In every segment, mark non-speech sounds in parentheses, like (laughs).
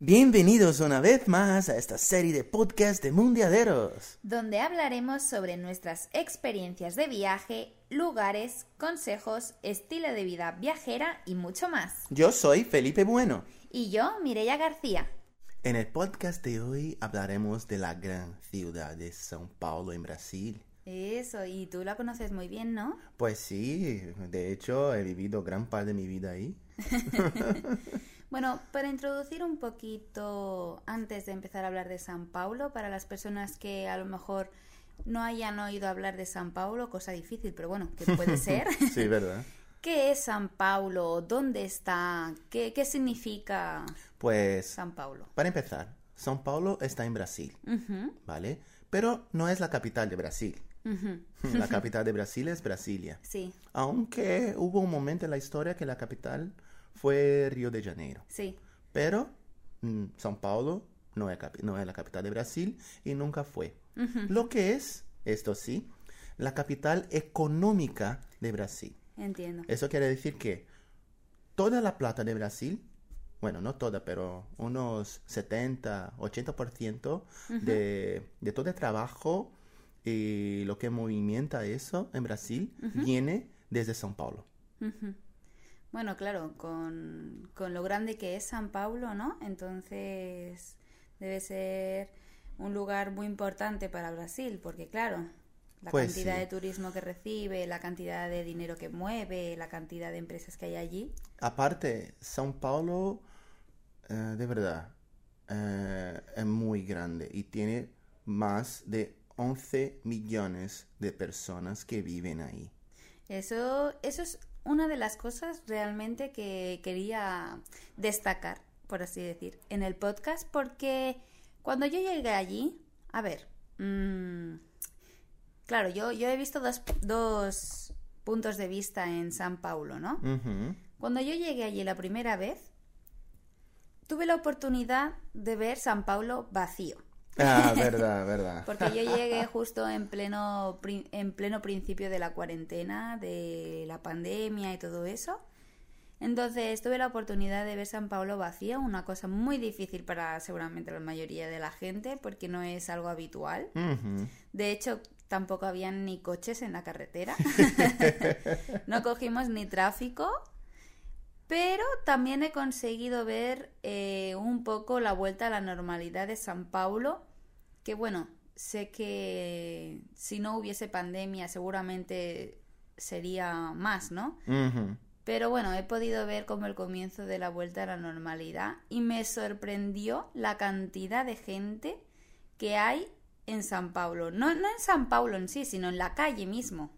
Bienvenidos una vez más a esta serie de podcast de Mundiaderos. donde hablaremos sobre nuestras experiencias de viaje, lugares, consejos, estilo de vida viajera y mucho más. Yo soy Felipe Bueno. Y yo, Mireia García. En el podcast de hoy hablaremos de la gran ciudad de São Paulo en Brasil. Eso, y tú la conoces muy bien, ¿no? Pues sí, de hecho he vivido gran parte de mi vida ahí. (laughs) Bueno, para introducir un poquito antes de empezar a hablar de San Paulo, para las personas que a lo mejor no hayan oído hablar de San Paulo, cosa difícil, pero bueno, que puede (laughs) ser. Sí, ¿verdad? ¿Qué es San Paulo? ¿Dónde está? ¿Qué, qué significa Pues, San Paulo? para empezar, São Paulo está en Brasil, ¿vale? Pero no es la capital de Brasil. La (laughs) capital de Brasil es Brasilia. Sí, Aunque hubo un momento en la historia que la capital fue Río de Janeiro. sí. Pero mm, São Paulo no es, capi- no es la capital de Brasil y nunca fue. Lo que es, esto sí, la capital económica de Brasil. Entiendo. Eso quiere decir que toda la plata de Brasil, bueno, no toda, pero unos 70, 80% de, de todo el trabajo y lo que movimenta eso en Brasil viene desde São Paulo. Bueno, claro, con, con lo grande que es San Paulo, ¿no? Entonces debe ser un lugar muy importante para Brasil, porque claro, la Pues cantidad sí. de turismo que recibe, la cantidad de dinero que mueve, la cantidad de empresas que hay allí. Aparte, São Paulo, eh, de verdad, eh, es muy grande y tiene más de 11 millones de personas que viven ahí. Eso, eso es una de las cosas realmente que quería destacar, por así decir, en el podcast, porque cuando yo llegué allí, a ver, mm, claro, yo, yo he visto dos, dos puntos de vista en San Paulo, ¿no? Cuando yo llegué allí la primera vez, tuve la oportunidad de ver San Paulo vacío. Ah, verdad, verdad. Porque yo llegué justo en pleno, en pleno principio de la cuarentena, de la pandemia y todo eso. Entonces tuve la oportunidad de ver San Pablo vacío, una cosa muy difícil para seguramente la mayoría de la gente, porque no es algo habitual. De hecho, tampoco habían ni coches en la carretera. (laughs) no cogimos ni tráfico. Pero también he conseguido ver eh, un poco la vuelta a la normalidad de San Paulo. Que bueno, sé que si no hubiese pandemia seguramente sería más, ¿no? Pero bueno, he podido ver como el comienzo de la vuelta a la normalidad y me sorprendió la cantidad de gente que hay en San Paulo. No, no en San Paulo en sí, sino en la calle mismo.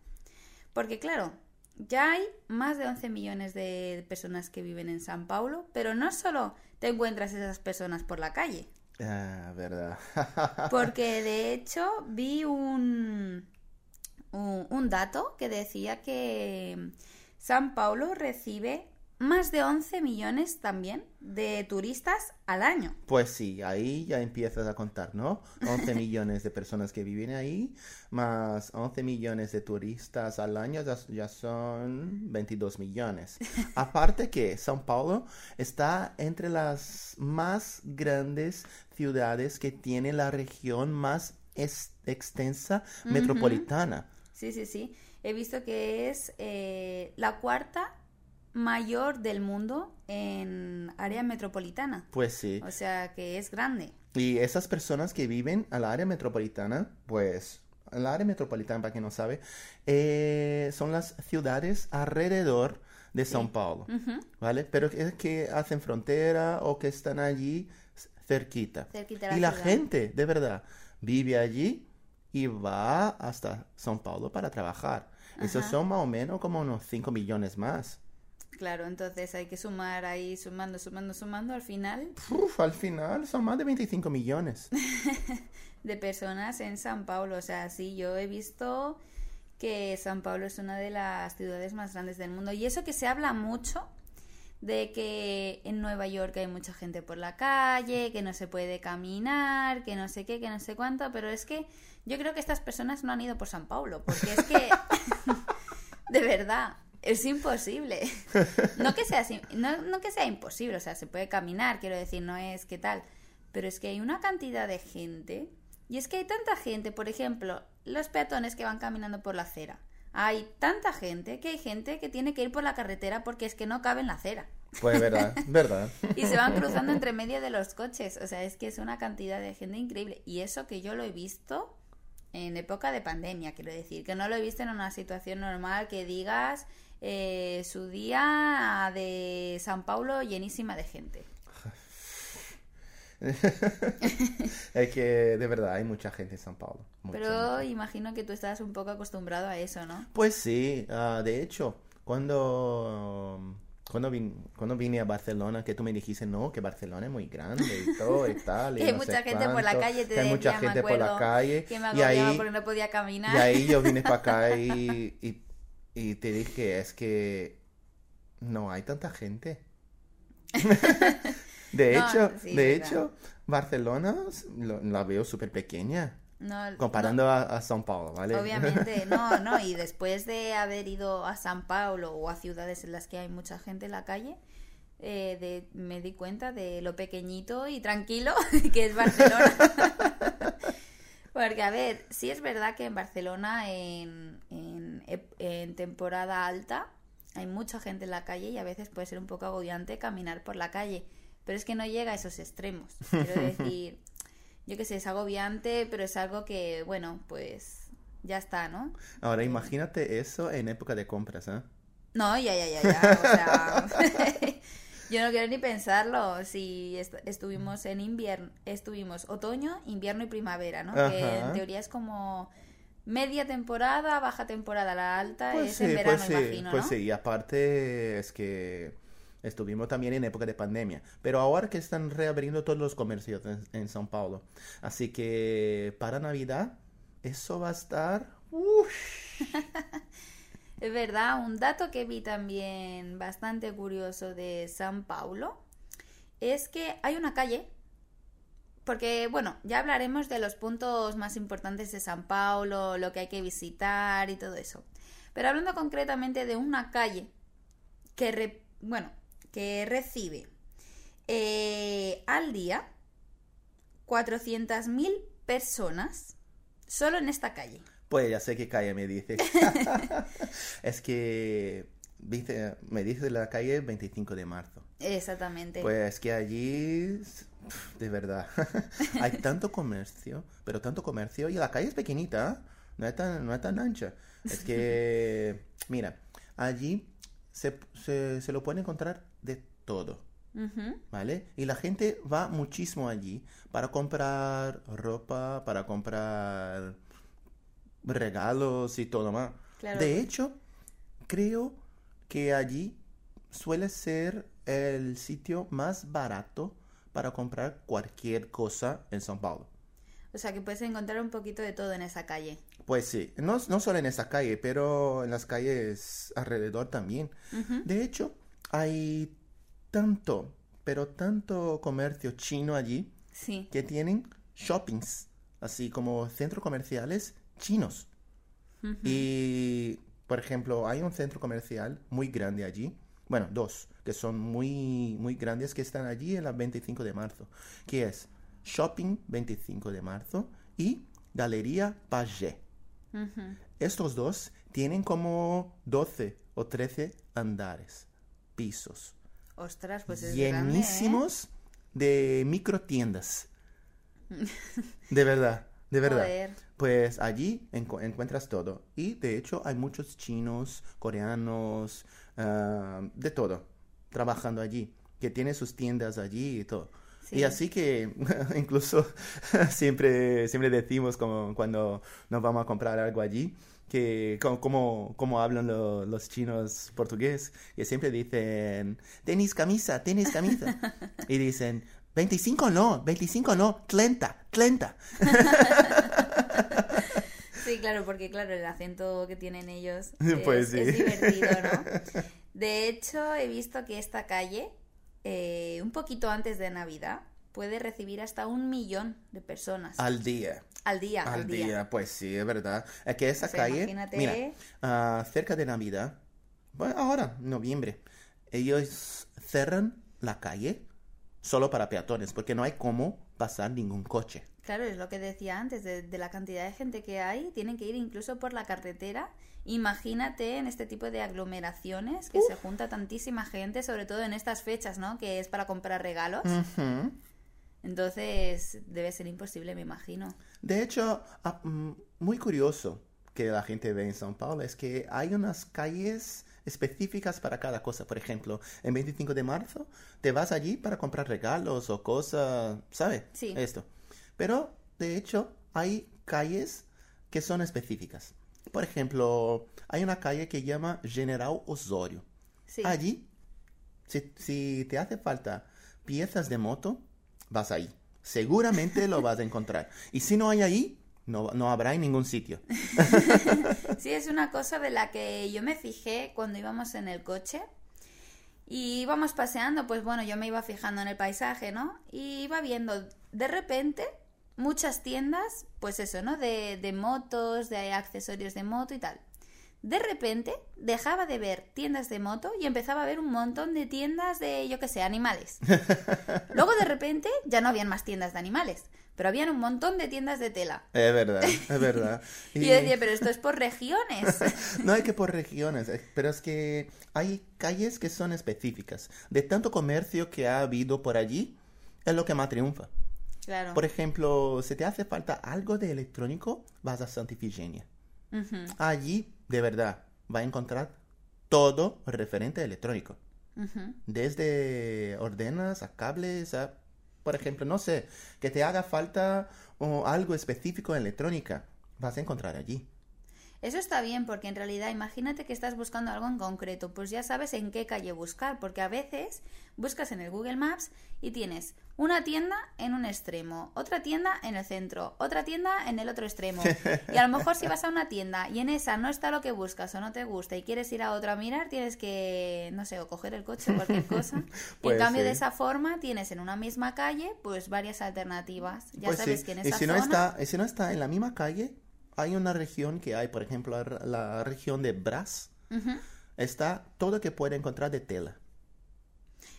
Porque claro, ya hay más de 11 millones de personas que viven en San Paulo, pero no solo te encuentras esas personas por la calle. Ah, verdad. Porque (laughs) de hecho vi un, un, un dato que decía que San Paulo recibe más de 11 millones también de turistas al año. Pues sí, ahí ya empiezas a contar, ¿no? 11 (laughs) millones de personas que viven ahí, más 11 millones de turistas al año, ya, ya son 22 millones. (laughs) Aparte que São Paulo está entre las más grandes ciudades que tiene la región más extensa metropolitana. Sí, sí, sí. He visto que es eh, la cuarta mayor del mundo en área metropolitana. Pues sí. O sea que es grande. Y esas personas que viven al área metropolitana, pues, el área metropolitana, para quien no sabe, eh, son las ciudades alrededor de São Paulo. ¿vale? Pero es que hacen frontera o que están allí cerquita. Cerquita la y la gente, de verdad, vive allí y va hasta São Paulo para trabajar. Esos son más o menos como unos 5 millones más. Claro, entonces hay que sumar ahí, sumando, sumando, sumando. Al final Uf, al final son más de 25 millones. (laughs) de personas en San Paulo. O sea, sí, yo he visto que San Paulo es una de las ciudades más grandes del mundo. Y eso que se habla mucho de que en Nueva York hay mucha gente por la calle, que no se puede caminar, que no sé qué, que no sé cuánto, pero es que yo creo que estas personas no han ido por San Paulo, porque es que, (laughs) (laughs) de verdad, Es imposible. (laughs) No que, sea, no, no que sea imposible, o sea, se puede caminar, quiero decir, no es que tal. Pero es que hay una cantidad de gente. Y es que hay tanta gente, por ejemplo, los peatones que van caminando por la acera. Hay tanta gente que hay gente que tiene que ir por la carretera porque es que no cabe en la acera. Pues verdad, (laughs) verdad. Y se van cruzando entre medio de los coches. O sea, es que es una cantidad de gente increíble. Y eso que yo lo he visto en época de pandemia, quiero decir. Que no lo he visto en una situación normal que digas eh, su día de San Paulo llenísima de gente. (laughs) Es que de verdad hay mucha gente en San Paulo. mucha, Pero mucha. imagino que tú estás un poco acostumbrado a eso, ¿no? Pues sí, ah, de hecho, cuando, cuando, vin- cuando vine a Barcelona, que tú me dijiste, no, que Barcelona es muy grande y todo y (laughs) tal. y Que hay no mucha gente por la cuánto, calle, te que hay mucha me gente por la calle. Que me y ahí, porque no podía caminar. y ahí yo vine para acá y, (laughs) y, y te dije, es que no hay tanta gente. (laughs) De No, hecho, sí, de verdad. hecho, Barcelona lo- la veo súper pequeña No, comparando a, a São Paulo, ¿vale? Obviamente, (laughs) no, no, y después de haber ido a San Paulo o a ciudades en las que hay mucha gente en la calle, eh, de, me di cuenta de lo pequeñito y tranquilo (laughs) que es Barcelona. Porque, a ver, sí es verdad que en Barcelona en, en, en temporada alta hay mucha gente en la calle y a veces puede ser un poco agobiante caminar por la calle, pero es que no llega a esos extremos. Quiero (laughs) decir, yo qué sé, es agobiante, pero es algo que, bueno, pues ya está, ¿no? Ahora imagínate eso en época de compras, ¿eh? No, ya, ya, ya, ya. O sea, (laughs) yo no quiero ni pensarlo. Si est- estuvimos en invierno, estuvimos otoño, invierno y primavera, ¿no? Que en teoría es como media temporada, baja temporada, la alta Pues es sí, en verano, pues sí, imagino, pues ¿no? sí. Y aparte es que estuvimos también en época de pandemia. Pero ahora que están reabriendo todos los comercios en, en São Paulo. Así que para Navidad eso va a estar... ¡ush! (laughs) Es verdad, un dato que vi también bastante curioso de San Paulo es que hay una calle, porque bueno, ya hablaremos de los puntos más importantes de San Paulo, lo que hay que visitar y todo eso. Pero hablando concretamente de una calle que, re- bueno, que recibe eh, al día 400.000 personas solo en esta calle. Pues ya sé qué calle me dice. (laughs) es que dice, me dice la calle 25 de marzo. Exactamente. Pues que allí, de verdad, (laughs) hay tanto comercio, pero tanto comercio, y la calle es pequeñita, ¿eh? no es tan, no es tan ancha. Es que, (laughs) mira, allí se, se, se lo puede encontrar de todo. ¿vale? Y la gente va muchísimo allí para comprar ropa, para comprar regalos y todo más. Claro. De hecho, creo que allí suele ser el sitio más barato para comprar cualquier cosa en São Paulo. O sea que puedes encontrar un poquito de todo en esa calle. Pues sí, no, no solo en esa calle, pero en las calles alrededor también. De hecho, hay tanto, pero tanto comercio chino allí Sí. que tienen shoppings, así como centros comerciales chinos. Y, por ejemplo, hay un centro comercial muy grande allí. Bueno, dos, que son muy, muy grandes, que están allí en la 25 de marzo, que es Shopping 25 de marzo y Galería Pagé. Ujú. Estos dos tienen como 12 o 13 andares, pisos, Ostras, pues es grande, ¿eh? llenísimos de microtiendas. (laughs) De verdad, de verdad. Joder. Pues allí encu- encuentras todo. Y de hecho hay muchos chinos, coreanos, ah, de todo, trabajando allí, que tienen sus tiendas allí y todo. Sí. Y así que (laughs) incluso (laughs) siempre, siempre decimos como cuando nos vamos a comprar algo allí, que co- como, como hablan lo- los chinos portugués, que siempre dicen, tenis camisa, tenis camisa. (laughs) y dicen, 25 no, 25 no, 30, 30. (laughs) Sí, claro, porque claro, el acento que tienen ellos (laughs) Pues es, es sí. divertido, ¿no? (laughs) De hecho, he visto que esta calle, eh, un poquito antes de Navidad, puede recibir hasta un millón de personas Al día. al día. Al Al día. día, pues sí, es verdad. Es que esa O sea, calle, imagínate- mira, ah, cerca de Navidad, bueno, ahora, noviembre, ellos cerran la calle solo para peatones, porque no hay cómo pasar ningún coche. Claro, es lo que decía antes, de, de, la cantidad de gente que hay, tienen que ir incluso por la carretera. Imagínate en este tipo de aglomeraciones que Uf. se junta tantísima gente, sobre todo en estas fechas, ¿no? Que es para comprar regalos. Entonces debe ser imposible, me imagino. De hecho, ah, mm, muy curioso que la gente ve en São Paulo es que hay unas calles específicas para cada cosa. Por ejemplo, en 25 de marzo te vas allí para comprar regalos o cosas, ¿sabes? Sí. Esto. Pero, de hecho, hay calles que son específicas. Por ejemplo, hay una calle que llama General Osorio. Sí. Allí, si, si te hace falta piezas de moto, vas ahí. Seguramente lo vas a encontrar. Y si no hay ahí, no, no habrá en ningún sitio. (laughs) Sí, es una cosa de la que yo me fijé cuando íbamos en el coche. Y íbamos paseando, pues bueno, yo me iba fijando en el paisaje, ¿no? Y iba viendo de repente muchas tiendas, pues eso, ¿no? De, de motos, de accesorios de moto y tal. De repente dejaba de ver tiendas de moto y empezaba a ver un montón de tiendas de, yo qué sé, animales. (laughs) Luego de repente ya no habían más tiendas de animales, pero habían un montón de tiendas de tela. Es verdad, es verdad. (laughs) Y yo decía, pero esto es por regiones. (laughs) No hay que por regiones, eh, pero es que hay calles que son específicas. De tanto comercio que ha habido por allí, es lo que más triunfa. Claro. Por ejemplo, si te hace falta algo de electrónico, vas a Santa Ifigenia. Ujú. Allí, de verdad, va a encontrar todo referente a electrónico. Desde ordenas a cables a, por ejemplo, no sé, que te haga falta o algo específico en electrónica, vas a encontrar allí. Eso está bien porque en realidad imagínate que estás buscando algo en concreto, pues ya sabes en qué calle buscar, porque a veces buscas en el Google Maps y tienes una tienda en un extremo, otra tienda en el centro, otra tienda en el otro extremo. Y a lo mejor si vas a una tienda y en esa no está lo que buscas o no te gusta y quieres ir a otra a mirar, tienes que, no sé, o coger el coche o cualquier cosa. (laughs) Y en cambio de esa forma tienes en una misma calle pues varias alternativas. Ya Pues sabes sí, que en y esa si no, zona... está, y si no está en la misma calle, hay una región que hay, por ejemplo, la, la región de Brás, Ujú. está todo que puede encontrar de tela.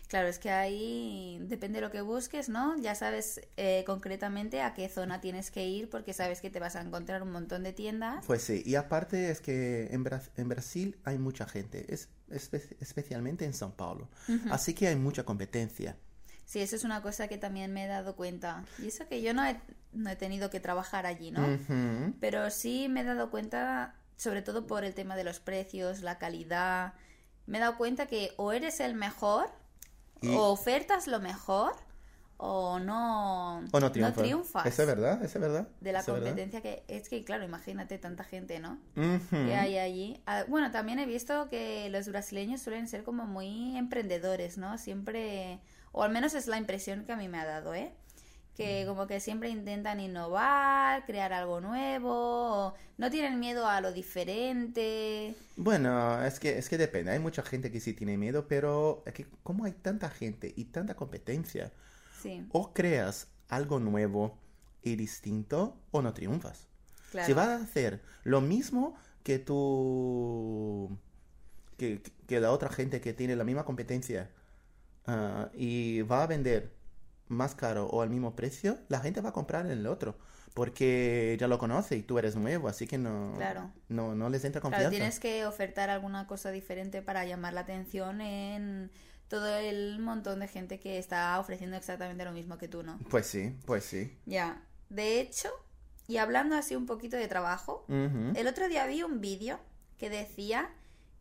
Claro, es que ahí depende de lo que busques, ¿no? Ya sabes eh, concretamente a qué zona tienes que ir porque sabes que te vas a encontrar un montón de tiendas. Pues sí, y aparte es que en, Bra- en Brasil hay mucha gente, es, espe- especialmente en São Paulo. Así que hay mucha competencia. Sí, eso es una cosa que también me he dado cuenta. Y eso que yo no he, no he tenido que trabajar allí, ¿no? Pero sí me he dado cuenta, sobre todo por el tema de los precios, la calidad. Me he dado cuenta que o eres el mejor, Y- o ofertas lo mejor, o no, O no triunfa. triunfas. Eso es verdad, eso es verdad. de la verdad. competencia que es que claro imagínate tanta gente no que hay allí Ah, bueno también he visto que los brasileños suelen ser como muy emprendedores no siempre o al menos es la impresión que a mí me ha dado eh que como que siempre intentan innovar crear algo nuevo o no tienen miedo a lo diferente. Bueno, es que, es que depende. Hay mucha gente que sí tiene miedo, pero es que como hay tanta gente y tanta competencia, sí. o creas algo nuevo y distinto o no triunfas. claro. Si vas a hacer lo mismo que tú, que, que la otra gente que tiene la misma competencia ah, y va a vender más caro o al mismo precio, la gente va a comprar en el otro. Porque ya lo conoce y tú eres nuevo, así que no, Claro. no, no les entra Claro, confianza. tienes que ofertar alguna cosa diferente para llamar la atención en todo el montón de gente que está ofreciendo exactamente lo mismo que tú, ¿no? Pues sí, pues sí. Ya. De hecho, y hablando así un poquito de trabajo, el otro día vi un vídeo que decía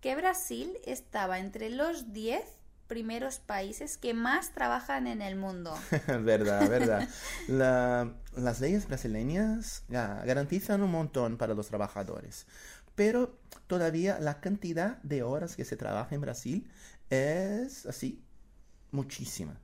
que Brasil estaba entre los 10 primeros países que más trabajan en el mundo. (laughs) verdad, verdad. La- las leyes brasileñas ah, garantizan un montón para los trabajadores, pero todavía la cantidad de horas que se trabaja en Brasil es así, muchísima.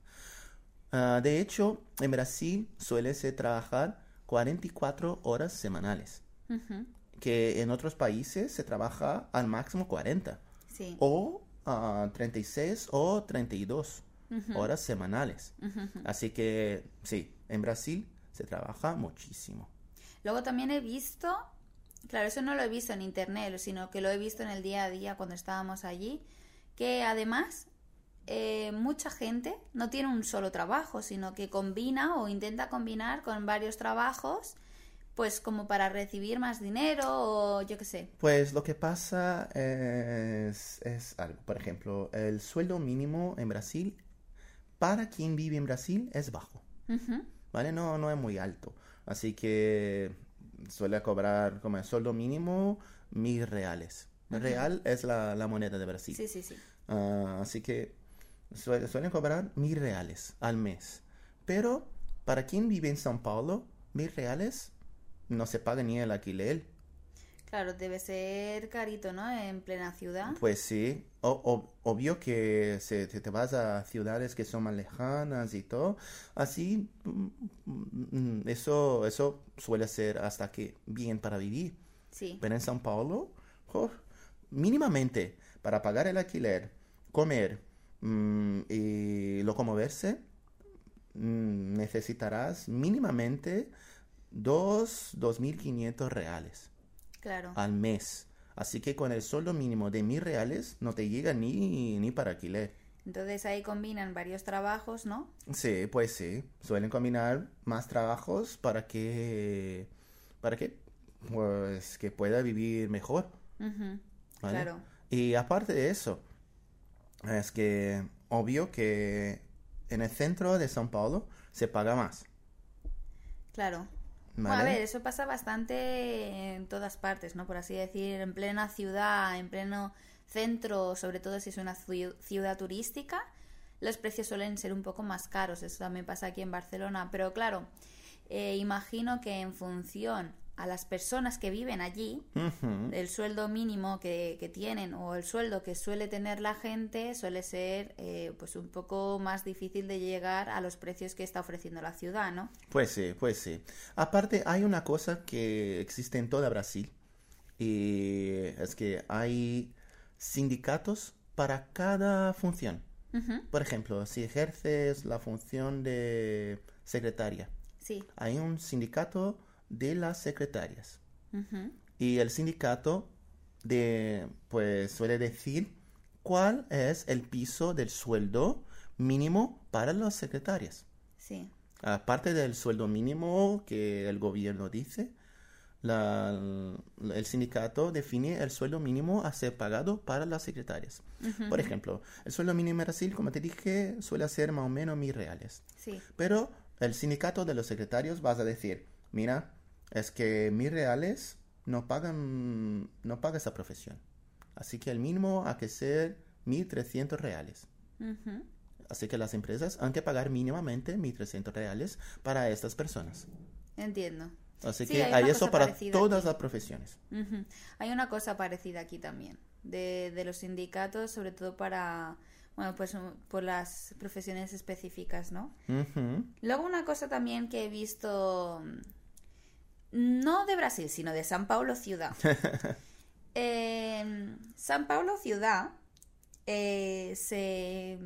Ah, de hecho, en Brasil suele se trabajar 44 horas semanales, Ujú, que en otros países se trabaja al máximo 40 Sí. o ah, 36 o 32 Ujú, horas semanales. Así que sí, en Brasil se trabaja muchísimo. Luego también he visto Claro, eso no lo he visto en internet, sino que lo he visto en el día a día cuando estábamos allí, que además eh, mucha gente no tiene un solo trabajo, sino que combina o intenta combinar con varios trabajos, pues como para recibir más dinero o yo qué sé. Pues lo que pasa es, es algo, por ejemplo, el sueldo mínimo en Brasil, para quien vive en Brasil, es bajo, ¿vale? No, no es muy alto. Así que suele cobrar como el sueldo mínimo mil reales. Real es la, la moneda de Brasil. Sí, sí, sí. Ah, así que suele- suelen cobrar mil reales al mes. Pero para quien vive en São Paulo, mil reales no se paga ni el alquiler. Claro, debe ser carito, ¿no? En plena ciudad. Pues sí, o- o- obvio que se, te, vas a ciudades que son más lejanas y todo, así mm, mm, eso, eso suele ser hasta que bien para vivir. Sí, Pero en São Paulo, oh, mínimamente para pagar el alquiler, comer mm, y locomoverse, mm, necesitarás mínimamente dos, 2.500 reales claro. al mes. Así que con el sueldo mínimo de mil reales no te llega ni, ni para alquiler. Entonces ahí combinan varios trabajos, ¿no? Sí, pues sí. Suelen combinar más trabajos para que, para que, pues, que pueda vivir mejor. ¿vale? Claro. Y aparte de eso, es que obvio que en el centro de São Paulo se paga más. Claro. Bueno, a ver, eso pasa bastante en todas partes, ¿no? Por así decir, en plena ciudad, en pleno centro, sobre todo si es una ciu- ciudad turística, los precios suelen ser un poco más caros. Eso también pasa aquí en Barcelona. Pero claro, eh, imagino que en función a las personas que viven allí, el sueldo mínimo que, que tienen o el sueldo que suele tener la gente suele ser eh, pues un poco más difícil de llegar a los precios que está ofreciendo la ciudad, ¿no? Pues sí, pues sí. Aparte, hay una cosa que existe en toda Brasil y es que hay sindicatos para cada función. Por ejemplo, si ejerces la función de secretaria, Sí. hay un sindicato de las secretarias. Y el sindicato de, pues suele decir cuál es el piso del sueldo mínimo para las secretarias. Sí. Aparte del sueldo mínimo que el gobierno dice, la- el sindicato define el sueldo mínimo a ser pagado para las secretarias. Por ejemplo, el sueldo mínimo en Brasil, como te dije, suele ser más o menos mil reales. Sí. Pero el sindicato de los secretarios vas a decir, mira, es que mil reales no pagan, no paga esa profesión. Así que el mínimo ha que ser 1.300 reales. Así que las empresas han que pagar mínimamente 1.300 reales para estas personas. Entiendo. Así Sí, que hay eso para todas aquí. las profesiones. Hay una cosa parecida aquí también, de, de los sindicatos, sobre todo para, bueno, pues um, por las profesiones específicas, ¿no? Luego una cosa también que he visto, no de Brasil, sino de San Paulo ciudad. (laughs) En San Paulo ciudad eh, se,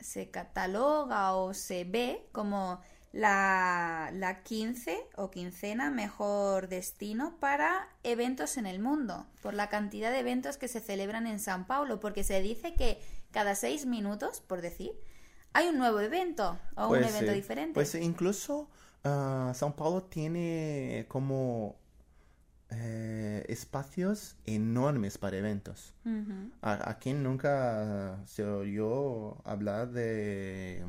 se cataloga o se ve como la, la 15 o quincena mejor destino para eventos en el mundo, por la cantidad de eventos que se celebran en San Paulo, porque se dice que cada seis minutos, por decir, hay un nuevo evento o un evento eh, diferente. Pues incluso ah, São Paulo tiene como eh, espacios enormes para eventos. Ujú. ¿A, a quién nunca se oyó hablar de,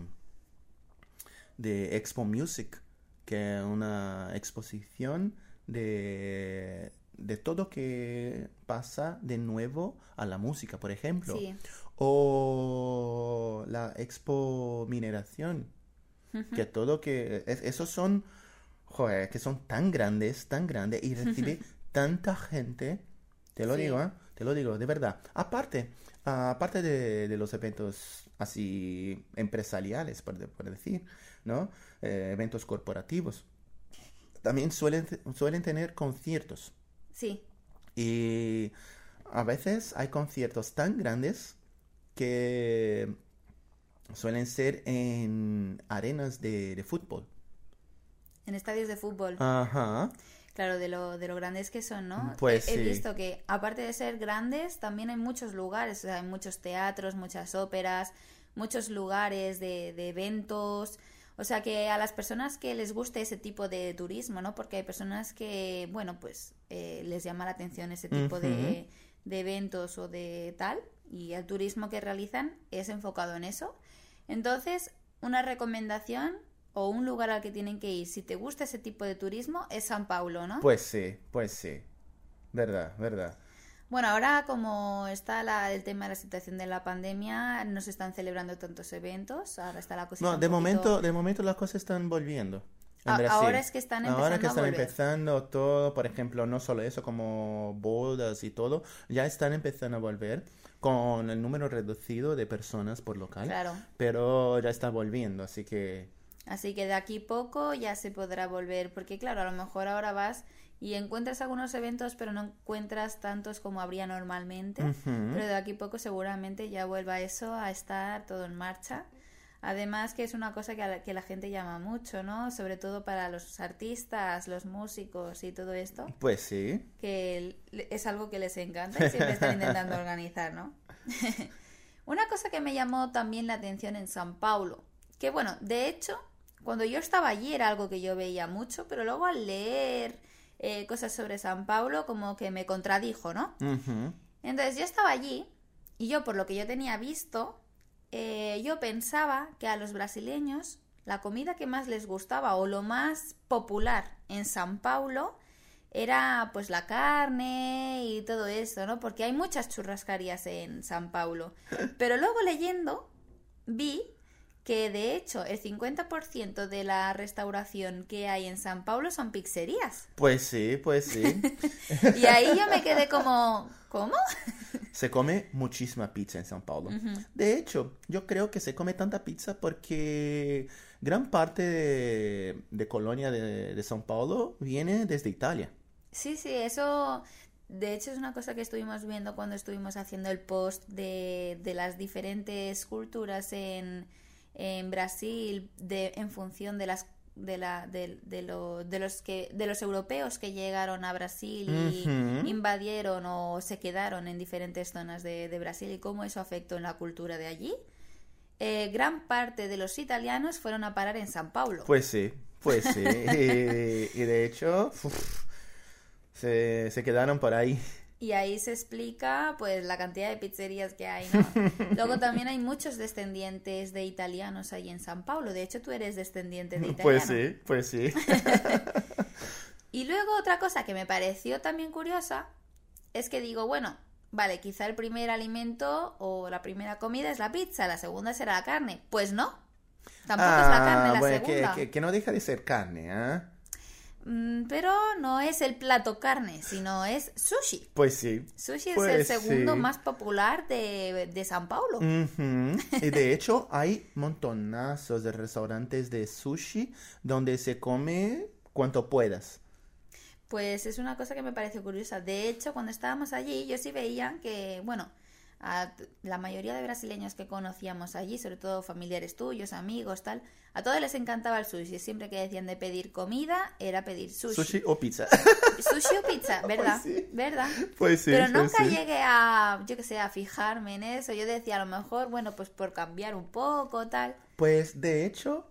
de Expo Music? Que es una exposición de, de todo que pasa de nuevo a la música, por ejemplo. Sí. O la Expo Mineración. Que todo que... es- esos son... Joder, que son tan grandes, tan grandes y recibe tanta gente. Te lo Sí. digo, ¿eh? Te lo digo, de verdad. Aparte, aparte de, de los eventos así empresariales, por decir, ¿no? Eh, eventos corporativos. También suelen, suelen tener conciertos. Sí, Y a veces hay conciertos tan grandes que suelen ser en arenas de, de fútbol. en estadios de fútbol. Ajá. Claro, de lo, de lo grandes que son, ¿no? Pues he, he sí. visto que, aparte de ser grandes, también hay muchos lugares, o sea, hay muchos teatros, muchas óperas, muchos lugares de, de eventos. O sea, que a las personas que les guste ese tipo de turismo, ¿no? Porque hay personas que, bueno, pues eh, les llama la atención ese tipo de, de eventos o de tal, y el turismo que realizan es enfocado en eso. Entonces, una recomendación o un lugar al que tienen que ir, si te gusta ese tipo de turismo, es San Paulo, ¿no? Pues sí, pues sí. Verdad, verdad. Bueno, ahora como está la- el tema de la situación de la pandemia, no se están celebrando tantos eventos, ahora está la cosa No, de poquito- momento, de momento las cosas están volviendo. En ahora es que están Ahora que empezando a están empezando todo, por ejemplo, no solo eso, como bodas y todo, ya están empezando a volver con el número reducido de personas por local, Claro. pero ya está volviendo, así que Así que de aquí poco ya se podrá volver, porque claro, a lo mejor ahora vas y encuentras algunos eventos, pero no encuentras tantos como habría normalmente. Pero de aquí poco seguramente ya vuelva eso a estar todo en marcha. Además que es una cosa que, a la, que la gente llama mucho, ¿no? Sobre todo para los artistas, los músicos y todo esto, pues sí. que es algo que les encanta y siempre están intentando (laughs) organizar, ¿no? (laughs) Una cosa que me llamó también la atención en San Paulo, que bueno, de hecho, cuando yo estaba allí era algo que yo veía mucho, pero luego al leer eh, cosas sobre San Paulo como que me contradijo, ¿no? Entonces yo estaba allí y yo por lo que yo tenía visto, eh, yo pensaba que a los brasileños la comida que más les gustaba o lo más popular en San Paulo era pues la carne y todo eso, ¿no? Porque hay muchas churrascarías en San Paulo. (laughs) Pero luego leyendo vi que de hecho el 50% de la restauración que hay en San Paulo son pizzerías. Pues sí, pues sí. (laughs) Y ahí yo me quedé como, ¿cómo? (laughs) Se come muchísima pizza en San Paulo. De hecho, yo creo que se come tanta pizza porque gran parte de, de colonia de, de San Paulo viene desde Italia. Sí, sí, eso de hecho es una cosa que estuvimos viendo cuando estuvimos haciendo el post de, de las diferentes culturas en, en Brasil de, en función de las de la de, de, lo- de los que de los europeos que llegaron a Brasil y invadieron o se quedaron en diferentes zonas de, de Brasil y cómo eso afectó en la cultura de allí. Eh, gran parte de los italianos fueron a parar en San Paulo. Pues sí, pues sí. (laughs) y, y de hecho, uf, se, se quedaron por ahí. Y ahí se explica pues la cantidad de pizzerías que hay, ¿no? (laughs) Luego también hay muchos descendientes de italianos ahí en San Paulo. De hecho, tú eres descendiente de italiano. Pues sí, pues sí. (laughs) Y luego otra cosa que me pareció también curiosa es que digo, bueno, vale, quizá el primer alimento o la primera comida es la pizza, la segunda será la carne. Pues no. Tampoco es la carne la Ah, bueno, que, segunda. que- que no deja de ser carne, ¿ah? Mm, pero no es el plato carne, sino es sushi. Pues sí. Sushi es Pues el segundo sí. más popular de, de San Paulo. Y de hecho hay montonazos de restaurantes de sushi donde se come cuanto puedas. Pues es una cosa que me pareció curiosa. De hecho, cuando estábamos allí, yo sí veía que, bueno, a la mayoría de brasileños que conocíamos allí, sobre todo familiares tuyos, amigos, tal, a todos les encantaba el sushi. Siempre que decían de pedir comida, era pedir sushi. Sushi o pizza. (laughs) Sushi o pizza, ¿verdad? sí. ¿Verdad? Pues sí, Pero pues nunca sí. llegué a, yo que sé, a fijarme en eso. Yo decía, a lo mejor, bueno, pues por cambiar un poco, tal. Pues de hecho,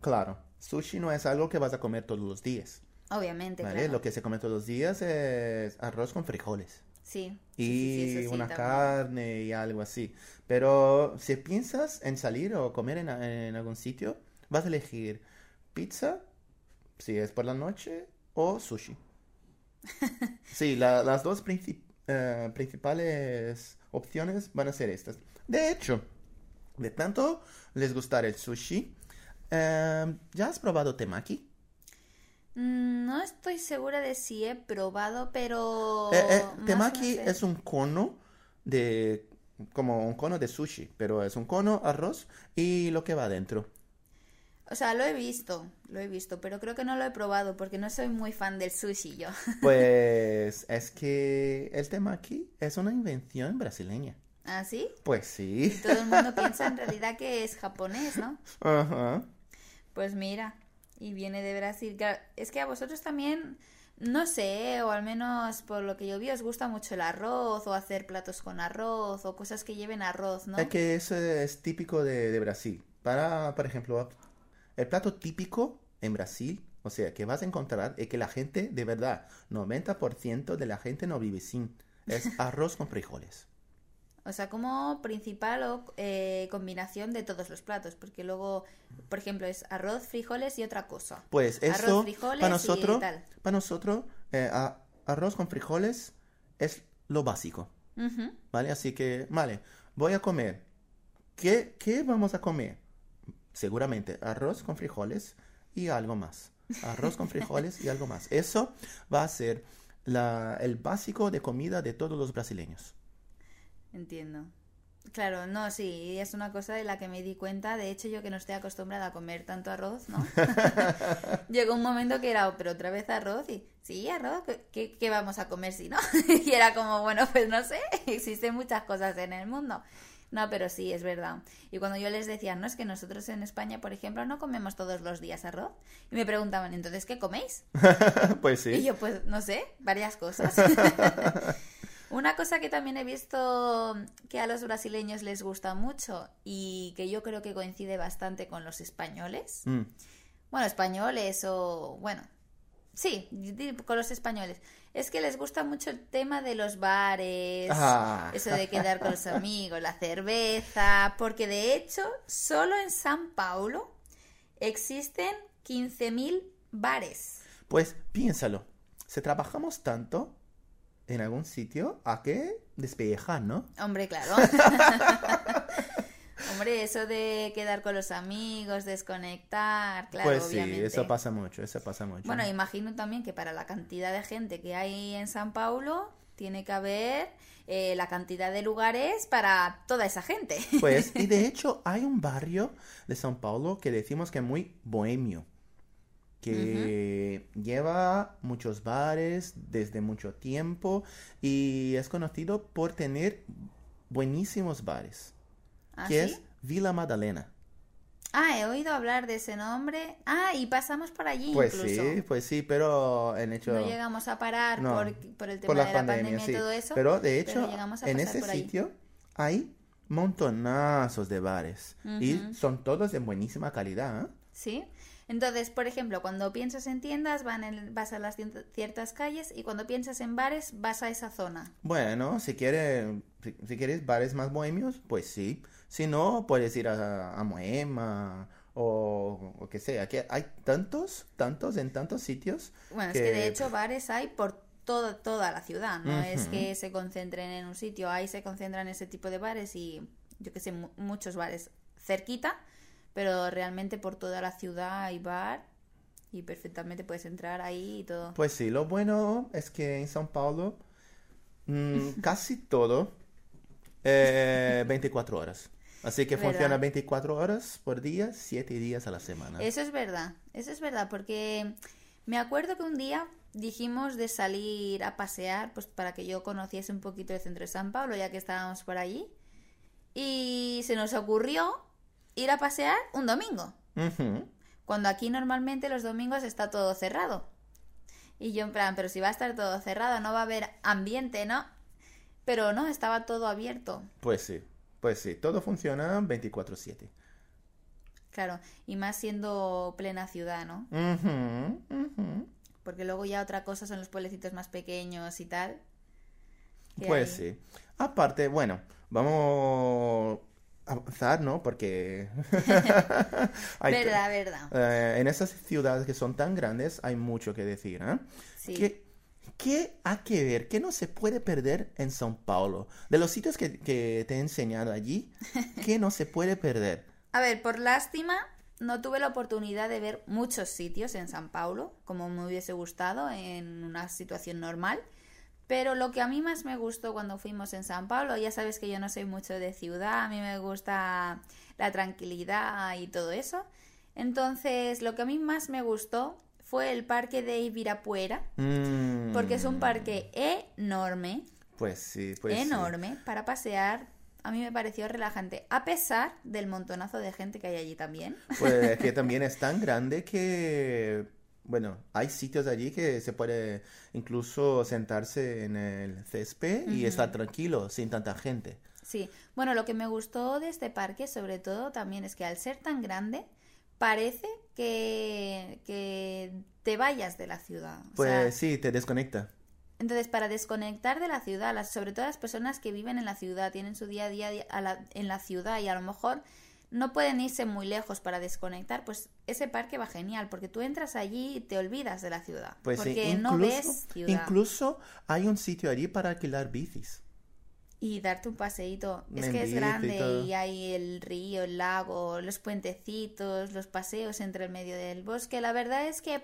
claro, sushi no es algo que vas a comer todos los días. Obviamente, ¿Vale? claro. Lo que se come todos los días es arroz con frijoles. Sí. y sí, sí, eso sí, una también. carne y algo así. Pero si piensas en salir o comer en, en algún sitio, vas a elegir pizza, si es por la noche, o sushi. (laughs) Sí, la- las dos princip- eh, principales opciones van a ser estas. De hecho, de tanto les gustar el sushi, eh, ¿ya has probado temaki? Mm, No estoy segura de si he probado, pero... Eh, eh, temaki sé. es un cono de como un cono de sushi, pero es un cono, arroz y lo que va adentro. O sea, lo he visto, lo he visto, pero creo que no lo he probado porque no soy muy fan del sushi yo. (laughs) Pues es que el temaki es una invención brasileña. ¿Ah, sí? Pues sí. Todo el mundo piensa en realidad que es japonés, ¿no? (laughs) Ajá. Pues mira, y viene de Brasil. Claro, es que a vosotros también, No sé, o al menos por lo que yo vi, os gusta mucho el arroz, o hacer platos con arroz, o cosas que lleven arroz, ¿no? Es que eso es típico de, de Brasil. Para, por ejemplo, el plato típico en Brasil, o sea, que vas a encontrar es que la gente, de verdad, 90% de la gente no vive sin. Es (laughs) arroz con frijoles. O sea, como principal o eh, combinación de todos los platos, porque luego, por ejemplo, es arroz, frijoles y otra cosa. Pues Arroz, eso, frijoles para y nosotros, tal. para nosotros, eh, a- arroz con frijoles es lo básico. ¿vale? Así que, vale, voy a comer. ¿Qué, qué vamos a comer? Seguramente arroz con frijoles y algo más. Arroz con frijoles y algo más. (laughs) Eso va a ser la- el básico de comida de todos los brasileños. Entiendo. Claro, no, sí, es una cosa de la que me di cuenta. De hecho, yo que no estoy acostumbrada a comer tanto arroz, ¿no? (laughs) Llegó un momento que era, "Oh, pero otra vez arroz y, sí, arroz, ¿qué- ¿qué, vamos a comer si no? (laughs) y era como, bueno, pues no sé, (laughs) existen muchas cosas en el mundo. No, pero sí, es verdad. Y cuando yo les decía, no, es que nosotros en España, por ejemplo, no comemos todos los días arroz. Y me preguntaban, entonces, ¿qué coméis? pues Y sí. yo, pues, no sé, varias cosas. Una cosa que también he visto que a los brasileños les gusta mucho y que yo creo que coincide bastante con los españoles. Mm, Bueno, españoles o... Bueno, sí, con los españoles. Es que les gusta mucho el tema de los bares, Ah. eso de quedar con los amigos, la cerveza, porque de hecho, solo en San Paulo existen 15.000 bares. Pues piénsalo. Si trabajamos tanto en algún sitio, ¿a qué despejar, no? Hombre, claro. (laughs) Hombre, eso de quedar con los amigos, desconectar, claro, pues sí, obviamente. eso pasa mucho, eso pasa mucho. Bueno, imagino también que para la cantidad de gente que hay en San Paulo, tiene que haber eh, la cantidad de lugares para toda esa gente. Pues, y de (laughs) hecho hay un barrio de São Paulo que decimos que es muy bohemio, que lleva muchos bares desde mucho tiempo y es conocido por tener buenísimos bares, ¿Ah, que sí? es Vila Madalena. Ah, he oído hablar de ese nombre. Ah, y pasamos por allí Pues incluso. sí, pues sí, pero en hecho... No llegamos a parar No, por, por el tema por la de la pandemia, pandemia, sí. y todo eso. Pero de hecho, en ese sitio hay montonazos de bares y son todos de buenísima calidad. ¿eh? Sí. Entonces, por ejemplo, cuando piensas en tiendas, van en- vas a las ciertas calles y cuando piensas en bares, vas a esa zona. Bueno, si quieres, si, si quieres bares más bohemios, pues sí. Si no, puedes ir a, a Moema o, o que sea. Que hay tantos, tantos en tantos sitios. Bueno, es que de hecho bares hay por todo, toda la ciudad, no es que se concentren en un sitio, ahí se concentran ese tipo de bares y yo que sé, mu- muchos bares cerquita, pero realmente por toda la ciudad hay bar y perfectamente puedes entrar ahí y todo. Pues sí, lo bueno es que en São Paulo mm, (laughs) casi todo eh, 24 horas. Así que ¿Verdad? funciona 24 horas por día, 7 días a la semana. Eso es verdad, eso es verdad, porque me acuerdo que un día dijimos de salir a pasear, pues para que yo conociese un poquito el centro de San Pablo, ya que estábamos por allí, y se nos ocurrió ir a pasear un domingo, cuando aquí normalmente los domingos está todo cerrado. Y yo en plan, pero si va a estar todo cerrado, no va a haber ambiente, ¿no? Pero no, estaba todo abierto. Pues sí, pues sí, todo funciona 24/7. Claro, y más siendo plena ciudad, ¿no? Porque luego ya otra cosa son los pueblecitos más pequeños y tal. Pues hay. sí. Aparte, bueno, vamos avanzar, ¿no? Porque (laughs) hay Verdad, verdad. eh, en esas ciudades que son tan grandes hay mucho que decir, ¿eh? Sí. ¿Qué, qué hay que ver? ¿Qué no se puede perder en São Paulo? De los sitios que, que te he enseñado allí, (laughs) ¿qué no se puede perder? A ver, por lástima, no tuve la oportunidad de ver muchos sitios en San Paulo, como me hubiese gustado en una situación normal. Pero lo que a mí más me gustó cuando fuimos en San Paulo, ya sabes que yo no soy mucho de ciudad, a mí me gusta la tranquilidad y todo eso. Entonces, lo que a mí más me gustó fue el parque de Ibirapuera, Mm, porque es un parque enorme, Pues sí, pues sí. enorme para pasear. A mí me pareció relajante, a pesar del montonazo de gente que hay allí también. Pues que (laughs) también es tan grande que bueno, hay sitios allí que se puede incluso sentarse en el césped y estar tranquilo, sin tanta gente. Sí, bueno, lo que me gustó de este parque sobre todo también es que al ser tan grande, parece que, que te vayas de la ciudad. O Pues sea, sí, te desconecta. Entonces, para desconectar de la ciudad, las, sobre todo las personas que viven en la ciudad, tienen su día a día a la- en la ciudad y a lo mejor no pueden irse muy lejos para desconectar, pues ese parque va genial, porque tú entras allí y te olvidas de la ciudad, Pues sí, porque no incluso, ves ciudad. incluso hay un sitio allí para alquilar bicis. Y darte un paseíto. Es que es y grande y hay el río, el lago, los puentecitos, los paseos entre el medio del bosque. La verdad es que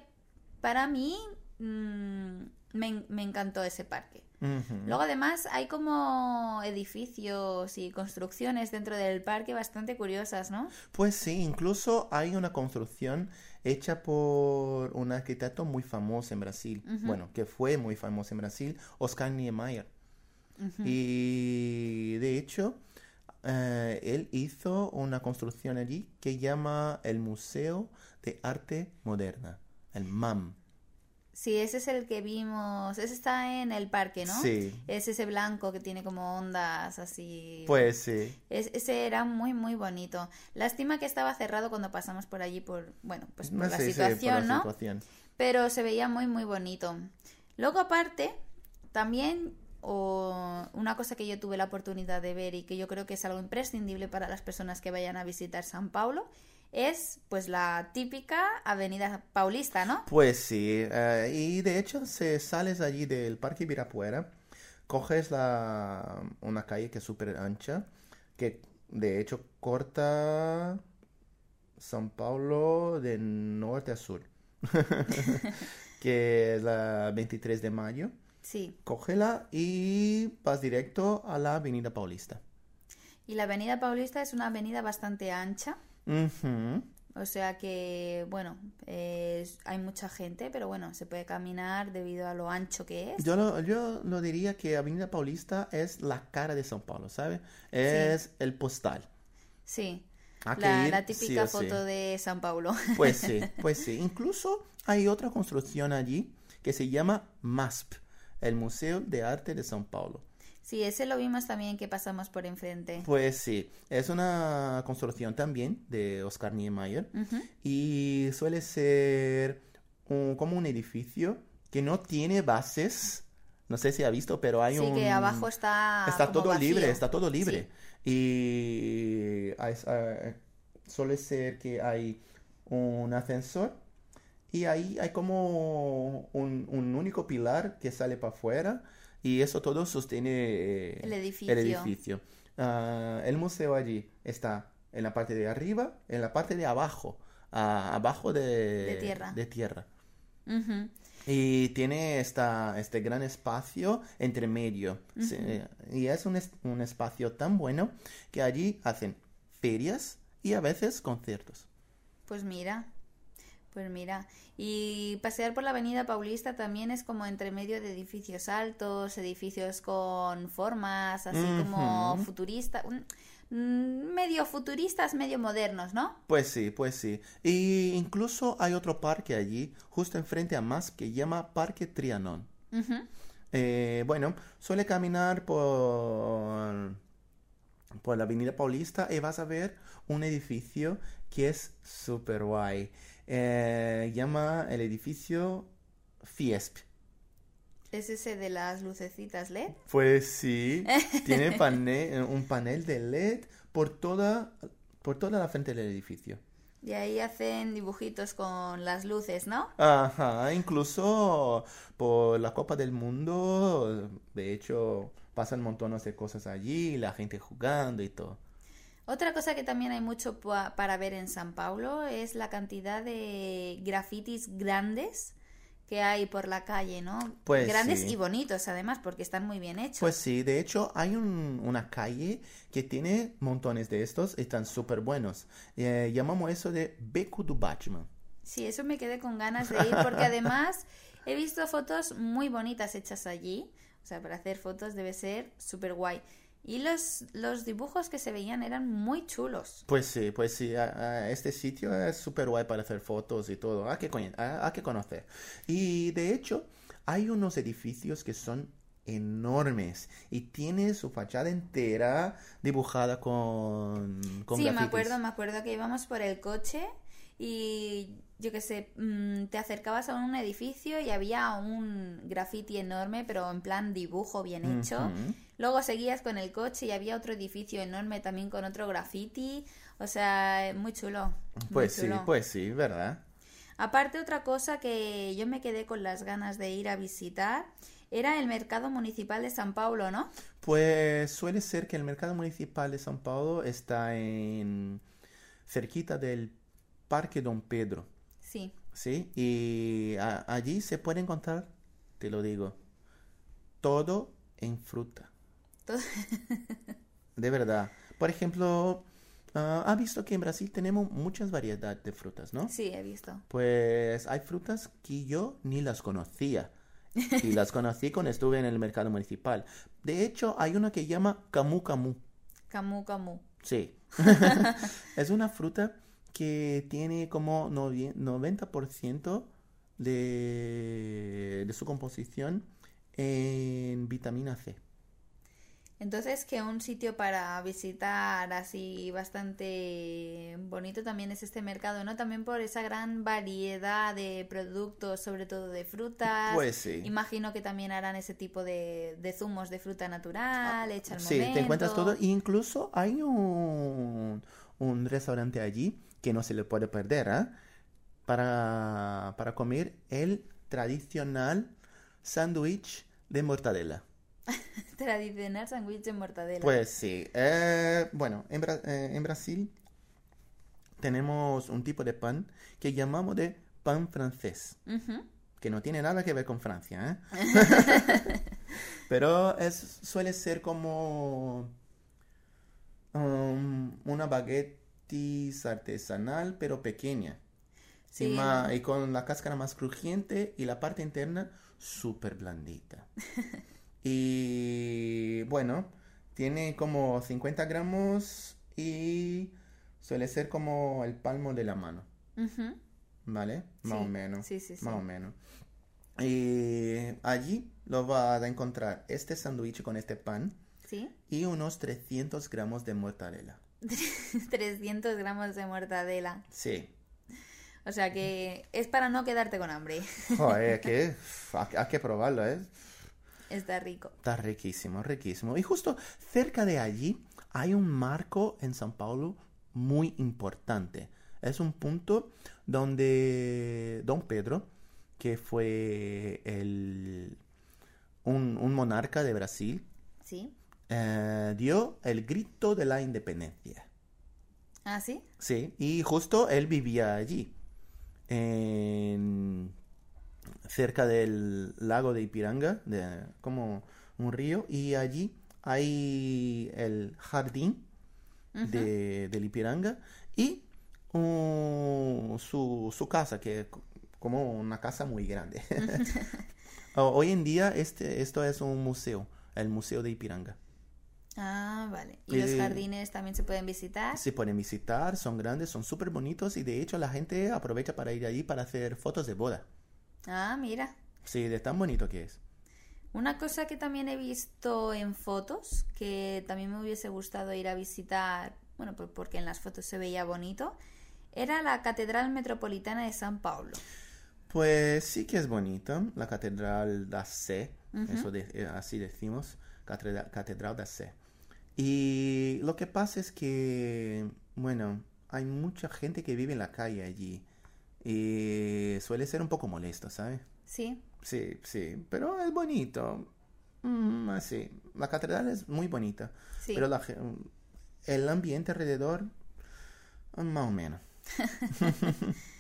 para mí mm, me encantó ese parque. Luego además hay como edificios y construcciones dentro del parque bastante curiosas, ¿no? Pues sí, incluso hay una construcción hecha por un arquitecto muy famoso en Brasil. Bueno, que fue muy famoso en Brasil, Oscar Niemeyer. Y de hecho, eh, él hizo una construcción allí que llama el Museo de Arte Moderna, el MAM. Sí, ese es el que vimos. Ese está en el parque, ¿no? Sí. Es ese blanco que tiene como ondas así. Pues sí. Es- ese era muy, muy bonito. Lástima que estaba cerrado cuando pasamos por allí por, bueno, pues por No la sí, situación, por la ¿no? situación. Pero se veía muy, muy bonito. Luego, aparte, también o una cosa que yo tuve la oportunidad de ver y que yo creo que es algo imprescindible para las personas que vayan a visitar San Paulo es pues la típica Avenida Paulista, ¿no? Pues sí, eh, y de hecho se sales allí del Parque Ibirapuera, coges la, una calle que es súper ancha, que de hecho corta San Paulo de norte a sur, (laughs) que es la 23 de mayo. Sí. Cógela y vas directo a la Avenida Paulista. Y la Avenida Paulista es una avenida bastante ancha. O sea que, bueno, hay mucha gente, pero bueno, se puede caminar debido a lo ancho que es. Yo lo, yo lo diría que Avenida Paulista es la cara de São Paulo, ¿sabes? Es el postal. Sí. La, ir la sí típica sí. foto de San Paulo. (laughs) Pues sí, pues sí. Incluso hay otra construcción allí que se llama MASP, el Museo de Arte de São Paulo. Sí, ese lo vimos también que pasamos por enfrente. Pues sí, es una construcción también de Oscar Niemeyer Ujú. y suele ser un- como un edificio que no tiene bases. No sé si ha visto, pero hay Sí, un... que abajo está. Está todo libre, vacío. está todo libre. Y hay- suele ser que hay un ascensor y ahí hay como un, un único pilar que sale para afuera y eso todo sostiene eh, El edificio. el edificio. Ah, el museo allí está en la parte de arriba, en la parte de abajo, abajo de, De tierra. de tierra. Y tiene esta, este gran espacio entre medio. Sí, y es un, es- un espacio tan bueno que allí hacen ferias y a veces conciertos. Pues mira. Pues mira. Y pasear por la Avenida Paulista también es como entre medio de edificios altos, edificios con formas así como futuristas. mm, medio futuristas, medio modernos, ¿no? Pues sí, pues sí. Y incluso hay otro parque allí, justo enfrente a más, que llama Parque Trianon. Eh, bueno, suele caminar por, por la Avenida Paulista y vas a ver un edificio que es súper guay. Eh, llama el edificio Fiesp. Es ese de las lucecitas LED. Pues sí, (laughs) tiene un panel de LED por toda, por toda la frente del edificio. Y ahí hacen dibujitos con las luces, ¿no? Ajá, incluso por la Copa del Mundo, de hecho, pasan montones de cosas allí, la gente jugando y todo. Otra cosa que también hay mucho pa- para ver en San Paulo es la cantidad de grafitis grandes que hay por la calle, ¿no? Pues grandes sí. y bonitos además porque están muy bien hechos. Pues sí, de hecho hay un- una calle que tiene montones de estos y están súper buenos. Eh, llamamos eso de Beco do Batman. Sí, eso me quedé con ganas de ir porque además he visto fotos muy bonitas hechas allí. O sea, para hacer fotos debe ser súper guay. Y los, los dibujos que se veían eran muy chulos. Pues sí, pues sí, a- a este sitio es súper guay para hacer fotos y todo, hay que, hay que conocer. Y de hecho, hay unos edificios que son enormes y tiene su fachada entera dibujada con, con sí, me acuerdo, me acuerdo que íbamos por el coche y yo qué sé, mm, te acercabas a un edificio y había un graffiti enorme, pero en plan dibujo bien hecho. Luego seguías con el coche y había otro edificio enorme también con otro graffiti. O sea, muy chulo. muy Pues sí, pues sí, ¿verdad? Aparte, otra cosa que yo me quedé con las ganas de ir a visitar era el mercado municipal de San Paulo, ¿no? Pues suele ser que el mercado municipal de São Paulo está en cerquita del Parque Don Pedro, Sí. ¿sí? Y a- allí se puede encontrar, te lo digo, todo en fruta. Todo- (laughs) De verdad. Por ejemplo, ah, ha visto que en Brasil tenemos muchas variedades de frutas, ¿no? Sí, he visto. Pues hay frutas que yo ni las conocía. Y las conocí cuando estuve en el mercado municipal. De hecho, hay una que llama camu camu. Camu Camu. Sí. (laughs) (laughs) es una fruta que tiene como novie- 90% de, de su composición en vitamina C. Entonces, que un sitio para visitar así bastante bonito también es este mercado, ¿no? También por esa gran variedad de productos, sobre todo de frutas. Pues sí. Imagino que también harán ese tipo de, de zumos de fruta natural, hecha al Sí, momento. te encuentras todo. Incluso hay un, un restaurante allí que no se le puede perder, ¿ah? Para, para comer el tradicional sándwich de mortadela. (laughs) Tradicional sándwich de mortadela. Pues sí. eh, bueno, en, Bra- eh, en Brasil tenemos un tipo de pan que llamamos de pan francés, que no tiene nada que ver con Francia, ¿eh? (laughs) (laughs) Pero es, suele ser como um, una baguette artesanal, pero pequeña. Y, Sí, ma- y con la cáscara más crujiente y la parte interna súper blandita. (laughs) y bueno, tiene como 50 gramos y suele ser como el palmo de la mano. ¿vale? Más Sí, o menos. sí, sí, sí. Más o menos. Y allí lo vas a encontrar este sándwich con este pan Sí. y unos 300 gramos de mortadela. (laughs) 300 gramos de mortadela. Sí. O sea que es para no quedarte con hambre. Joder, que (laughs) hay, hay que probarlo, ¿eh? Está rico. Está riquísimo, riquísimo. Y justo cerca de allí hay un marco en San Paulo muy importante. Es un punto donde Don Pedro, que fue el, un, un monarca de Brasil, ¿Sí? Eh, dio el grito de la independencia. ¿Ah, sí? Sí, y justo él vivía allí, en- cerca del lago de Ipiranga, de, como un río, y allí hay el jardín de, del Ipiranga y su, su casa, que es co- como una casa muy grande. (laughs) (laughs) Hoy en día este, esto es un museo, el Museo de Ipiranga. Ah, vale. ¿Y los de- jardines también se pueden visitar? Se pueden visitar, son grandes, son súper bonitos y de hecho la gente aprovecha para ir allí para hacer fotos de boda. Ah, mira. Sí, de tan bonito que es. Una cosa que también he visto en fotos, que también me hubiese gustado ir a visitar, bueno, por- porque en las fotos se veía bonito, era la Catedral Metropolitana de San Paulo. Pues sí que es bonito, la Catedral da eso de- eh, así decimos, Catedral, Catedral da Sé. Y lo que pasa es que, bueno, hay mucha gente que vive en la calle allí y suele ser un poco molesto, ¿sabes? Sí, Sí, sí, pero es bonito. Mm, así, la catedral es muy bonita, sí. pero la el ambiente alrededor, mm, más o menos. (laughs)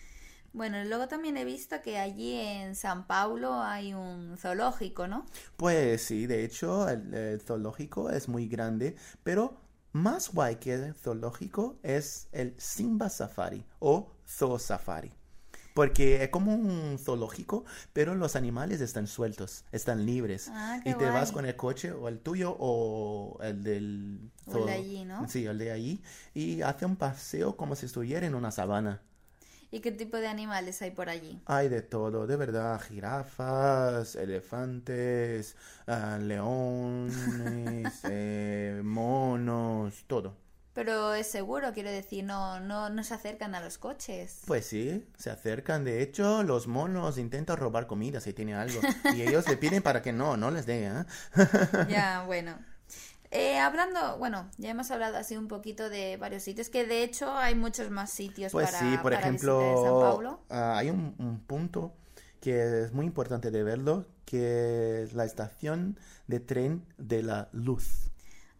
Bueno, luego también he visto que allí en San Paulo hay un zoológico, ¿no? Pues sí, de hecho, el, el zoológico es muy grande, pero más guay que el zoológico es el Simba Safari o Zoo Safari. Porque es como un zoológico, pero los animales están sueltos, están libres. Ah, qué y te vas con el coche o el tuyo o el del O el de zoo- allí, ¿no? Sí, el de allí. Y hace un paseo como si estuviera en una sabana. ¿Y qué tipo de animales hay por allí? Hay de todo, de verdad, jirafas, elefantes, ah, leones, (laughs) eh, monos, todo. Pero es seguro, quiero decir, no, no, no se acercan a los coches. Pues sí, se acercan. De hecho, los monos intentan robar comida si tiene algo. Y ellos le piden para que no, no les den, ¿eh? (laughs) Ya, (laughs) bueno. Eh, hablando, bueno, ya hemos hablado así un poquito de varios sitios, que de hecho hay muchos más sitios Pues para, sí, por para ejemplo, visitar en San Paulo. ah, hay un, un punto que es muy importante de verlo, que es la estación de tren de la luz.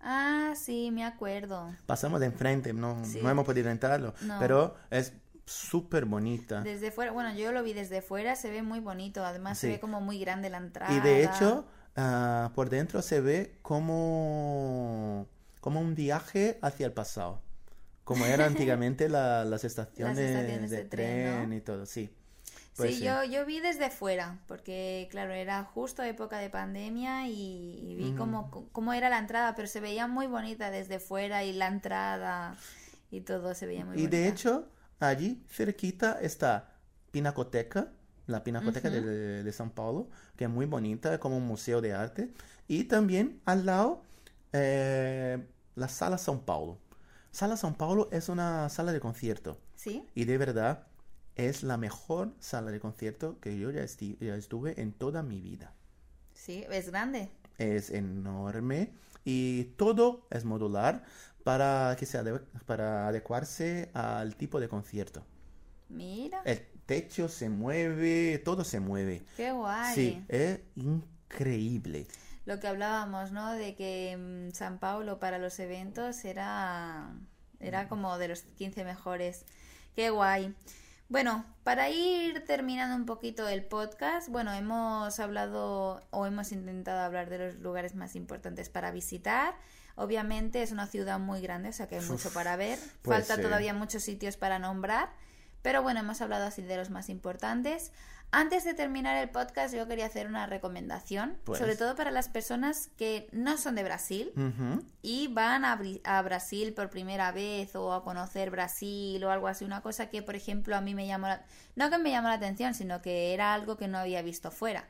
Ah, sí, me acuerdo. Pasamos de enfrente, no, Sí. no hemos podido entrarlo, No. pero es súper bonita. Desde fuera, bueno, yo lo vi desde fuera, se ve muy bonito, además se Sí. ve como muy grande la entrada. Y de hecho, ah, por dentro se ve como, como un viaje hacia el pasado. Como eran (laughs) antiguamente la- las estaciones, estaciones de, de tren, tren ¿no? y todo, sí. Pues sí, sí. Yo, yo vi desde fuera, porque claro, era justo época de pandemia y, y vi cómo, cómo era la entrada, pero se veía muy bonita desde fuera y la entrada y todo se veía muy Y de bonita. hecho, allí cerquita está Pinacoteca, la Pinacoteca de, de San Paulo, que es muy bonita, como un museo de arte. Y también al lado, eh, la Sala São Paulo. Sala São Paulo es una sala de concierto. ¿Sí? Y de verdad, es la mejor sala de concierto que yo ya, esti- ya estuve en toda mi vida. Sí, es grande. Es enorme y todo es modular para que se ade- para adecuarse al tipo de concierto. Mira, El techo se mueve, todo se mueve. qué guay. Sí, es increíble. Lo que hablábamos, ¿no? De que mm, San Paulo para los eventos era, era como de los 15 mejores. Qué guay. Bueno, para ir terminando un poquito el podcast, bueno, hemos hablado o hemos intentado hablar de los lugares más importantes para visitar. Obviamente es una ciudad muy grande, o sea que hay mucho para ver. pues Falta sí. todavía muchos sitios para nombrar. Pero bueno, hemos hablado así de los más importantes. Antes de terminar el podcast, yo quería hacer una recomendación, Pues. sobre todo para las personas que no son de Brasil y van a Brasil por primera vez o a conocer Brasil o algo así, una cosa que, por ejemplo, a mí me llamó la... No que me llamó la atención, sino que era algo que no había visto fuera.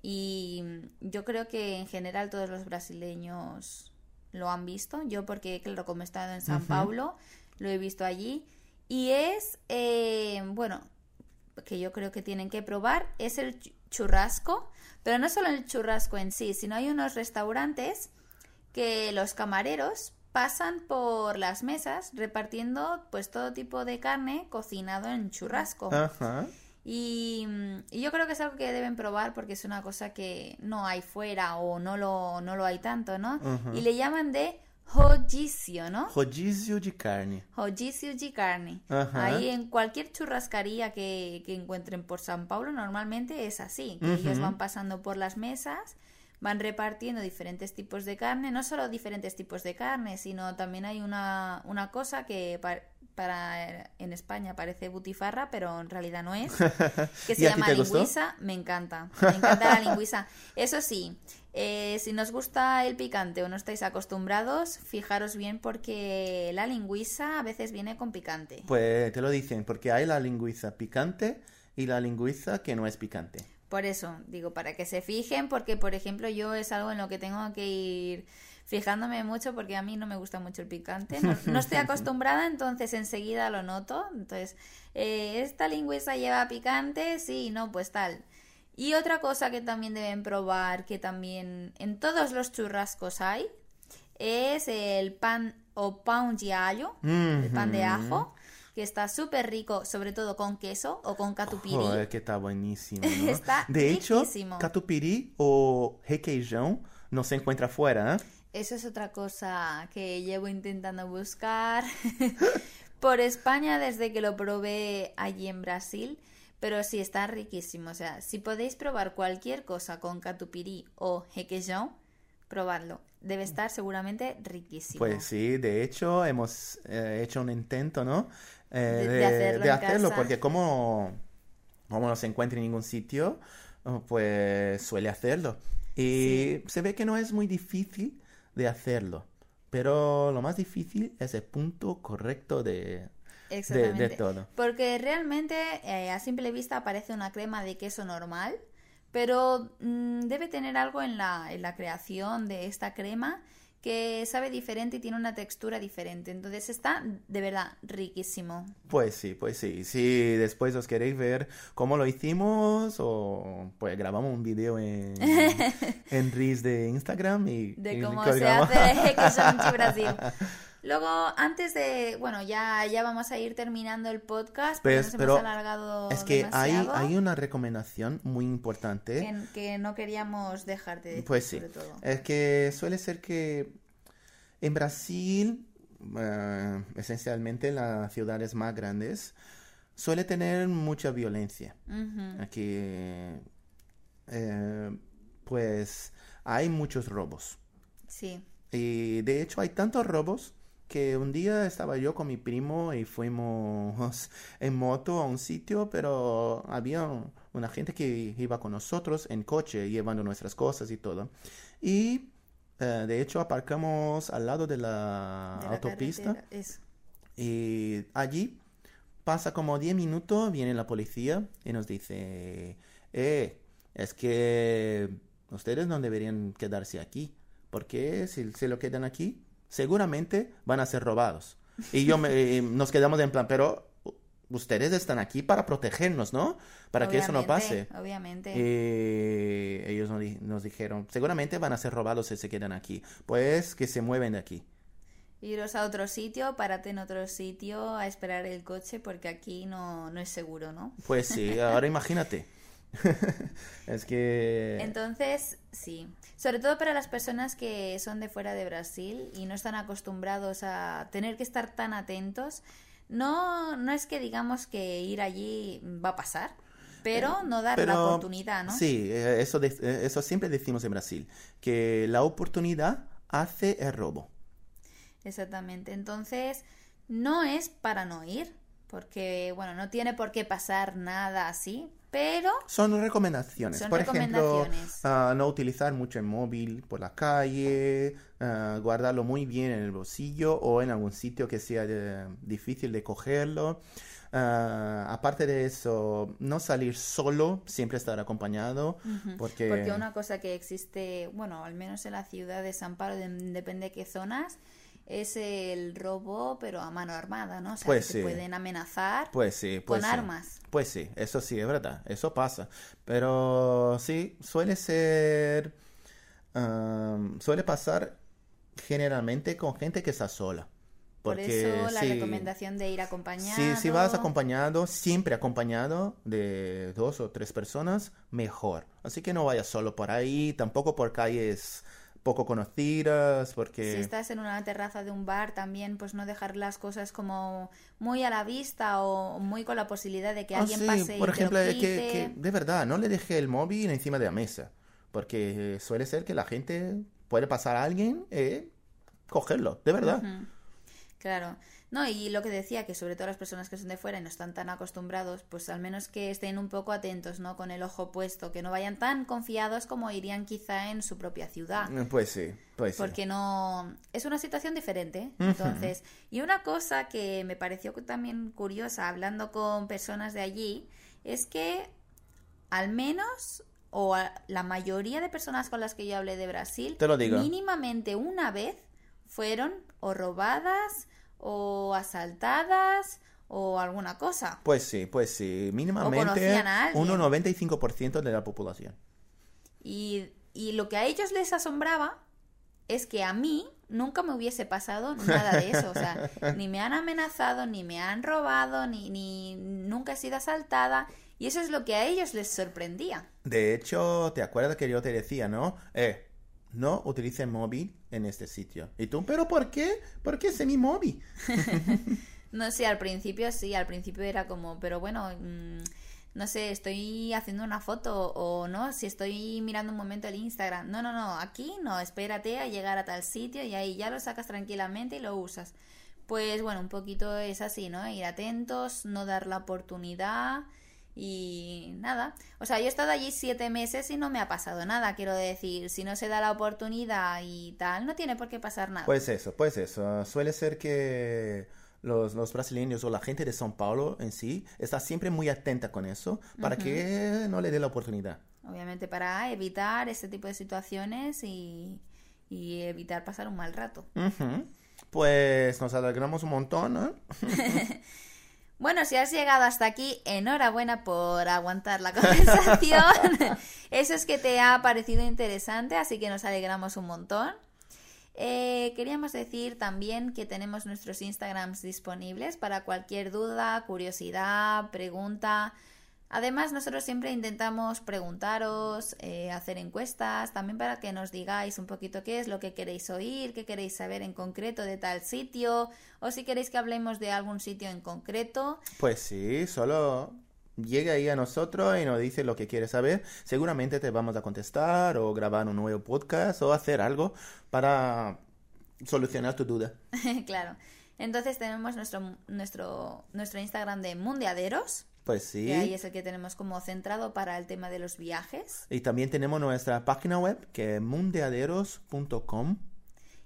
Y yo creo que en general todos los brasileños lo han visto. Yo porque, claro, como he estado en San. Paulo, lo he visto allí. Y es, eh, bueno, que yo creo que tienen que probar, es el chu- churrasco. Pero no solo el churrasco en sí, sino hay unos restaurantes que los camareros pasan por las mesas repartiendo pues todo tipo de carne cocinado en churrasco. Ajá. Y yo creo que es algo que deben probar porque es una cosa que no hay fuera o no lo, no lo hay tanto, ¿no? Y le llaman de rodízio, ¿no? Rodízio de carne. Rodízio de carne. Ahí en cualquier churrascaría que, que encuentren por San Paulo normalmente es así, que ellos van pasando por las mesas, van repartiendo diferentes tipos de carne, no solo diferentes tipos de carne, sino también hay una, una cosa que para en España parece butifarra, pero en realidad no es, (laughs) que se ¿Y a ti llama lingüisa, me encanta, me encanta la lingüisa. (laughs) Eso sí, eh, si nos gusta el picante o no estáis acostumbrados, fijaros bien porque la lingüisa a veces viene con picante. Pues te lo dicen, porque hay la lingüiza picante y la lingüiza que no es picante. Por eso, digo, para que se fijen, porque por ejemplo yo es algo en lo que tengo que ir fijándome mucho porque a mí no me gusta mucho el picante. No, no estoy (laughs) acostumbrada, entonces enseguida lo noto. Entonces, eh, ¿esta lingüiza lleva picante? Sí, no, pues tal. Y otra cosa que también deben probar, que también en todos los churrascos hay, es el pan o pan de allo, el pan de ajo, que está súper rico, sobre todo con queso o con catupiry. Joder, que está buenísimo, ¿no? (laughs) Está de hecho, catupiry o requeijão no se encuentra fuera, ¿eh? Eso es otra cosa que llevo intentando buscar (laughs) por España desde que lo probé allí en Brasil, pero sí está riquísimo. O sea, si podéis probar cualquier cosa con catupiry o requeijão, probadlo. Debe estar seguramente riquísimo. Pues sí, de hecho hemos eh, hecho un intento, ¿no? Eh, De- hacerlo de hacerlo, casa. porque como como no se encuentra en ningún sitio, pues suele hacerlo. Y se ve que no es muy difícil de hacerlo, pero lo más difícil es el punto correcto de, de, todo. Porque realmente eh, a simple vista parece una crema de queso normal, pero mm, debe tener algo en la, en la creación de esta crema que sabe diferente y tiene una textura diferente. Entonces está de verdad riquísimo. Pues sí, pues sí. Si después os queréis ver cómo lo hicimos o pues grabamos un video en, (laughs) en Reels de Instagram y, de cómo se hace (laughs) Brasil. (laughs) Luego, antes de, bueno, ya, ya vamos a ir terminando el podcast, Pues, nos pero hemos alargado Es que hay, demasiado, hay una recomendación muy importante. que, que no queríamos dejar de decir, Pues sí. sobre todo. Es que suele ser que en Brasil, eh, esencialmente en las ciudades más grandes, suele tener mucha violencia. Aquí, eh, pues, hay muchos robos. Sí. Y de hecho hay tantos robos que un día estaba yo con mi primo y fuimos (laughs) en moto a un sitio, pero había un- una gente que iba con nosotros en coche llevando nuestras cosas y todo. Y eh, de hecho aparcamos al lado de la de la autopista. y allí pasa como 10 minutos, viene la policía y nos dice, eh, es que ustedes no deberían quedarse aquí, porque si se lo quedan aquí, seguramente van a ser robados. Y yo me, (laughs) eh, nos quedamos en plan, pero ustedes están aquí para protegernos, ¿no? Para que eso no pase. Obviamente, Obviamente. Y ellos nos, di- nos dijeron, seguramente van a ser robados si se quedan aquí, pues que se mueven de aquí. Iros a otro sitio, párate en otro sitio a esperar el coche porque aquí no, no es seguro, ¿no? Pues sí, ahora (laughs) imagínate. (laughs) es que... Entonces, sí. Sobre todo para las personas que son de fuera de Brasil y no están acostumbrados a tener que estar tan atentos, no, no es que digamos que ir allí va a pasar, pero no dar la oportunidad, ¿no? Sí, eh, eso, de- eh, eso siempre decimos en Brasil, que la oportunidad hace el robo. Exactamente. Entonces, no es para no ir, porque, bueno, no tiene por qué pasar nada así, pero Son recomendaciones. Son por ejemplo, recomendaciones. ah, no utilizar mucho el móvil por la calle, ah, guardarlo muy bien en el bolsillo o en algún sitio que sea eh, difícil de cogerlo. Ah, aparte de eso, no salir solo, siempre estar acompañado, porque... Porque una cosa que existe, bueno, al menos en la ciudad de San Pablo, de- depende de qué zonas, es el robo, pero a mano armada, ¿no? O sea, Pues que te sí. pueden amenazar Pues sí, pues con sí. armas. Pues sí, eso sí, es verdad, eso pasa. Pero sí, suele ser, am, suele pasar generalmente con gente que está sola. Por Porque eso la sí, recomendación de ir acompañado. si, si vas acompañado, siempre acompañado de dos o tres personas, mejor. Así que no vayas solo por ahí, tampoco por calles poco conocidas, porque... Si estás en una terraza de un bar, también pues no dejar las cosas como muy a la vista o muy con la posibilidad de que Ah, alguien sí, pase por y te lo ejemplo, eh, que, que de verdad, no le deje el móvil encima de la mesa, porque suele ser que la gente puede pasar a alguien y cogerlo, de verdad. Claro. No, y lo que decía, que sobre todo las personas que son de fuera y no están tan acostumbrados, pues al menos que estén un poco atentos, ¿no? Con el ojo puesto, que no vayan tan confiados como irían quizá en su propia ciudad. Pues sí, pues sí. Porque no... Es una situación diferente. Entonces, y una cosa que me pareció también curiosa hablando con personas de allí, es que al menos, o la mayoría de personas con las que yo hablé de Brasil, Te lo digo. mínimamente una vez fueron o robadas o asaltadas o alguna cosa. Pues sí, pues sí, mínimamente un 95% de la población. Y, y lo que a ellos les asombraba es que a mí nunca me hubiese pasado nada de eso. O sea, (laughs) ni me han amenazado, ni me han robado, ni, ni nunca he sido asaltada. Y eso es lo que a ellos les sorprendía. De hecho, ¿te acuerdas que yo te decía, no? Eh, no utilice móvil en este sitio. Y tú, ¿pero por qué? ¿Por qué es mi móvil? (laughs) No sé, al principio sí, al principio era como, pero bueno, mm, no sé, estoy haciendo una foto o no, si estoy mirando un momento el Instagram. No, no, no, aquí no, espérate a llegar a tal sitio y ahí ya lo sacas tranquilamente y lo usas. Pues bueno, un poquito es así, ¿no? Ir atentos, no dar la oportunidad Y nada, o sea, yo he estado allí siete meses y no me ha pasado nada, quiero decir, si no se da la oportunidad y tal, no tiene por qué pasar nada. Pues eso, pues eso. Suele ser que los, los brasileños o la gente de São Paulo en sí está siempre muy atenta con eso para que no le dé la oportunidad. Obviamente para evitar este tipo de situaciones y, y evitar pasar un mal rato. Pues nos alegramos un montón, ¿no? (laughs) Bueno, si has llegado hasta aquí, enhorabuena por aguantar la (laughs) conversación. (laughs) Eso es que te ha parecido interesante, así que nos alegramos un montón. Eh, queríamos decir también que tenemos nuestros Instagrams disponibles para cualquier duda, curiosidad, pregunta. Además, nosotros siempre intentamos preguntaros, eh, hacer encuestas, también para que nos digáis un poquito qué es lo que queréis oír, qué queréis saber en concreto de tal sitio, o si queréis que hablemos de algún sitio en concreto. Pues sí, solo llega ahí a nosotros y nos dice lo que quiere saber. Seguramente te vamos a contestar o grabar un nuevo podcast o hacer algo para solucionar tu duda. (laughs) claro. Entonces tenemos nuestro, nuestro, nuestro Instagram de Mundiaderos, Pues sí. que ahí es el que tenemos como centrado para el tema de los viajes. Y también tenemos nuestra página web que es mundeaderos.com.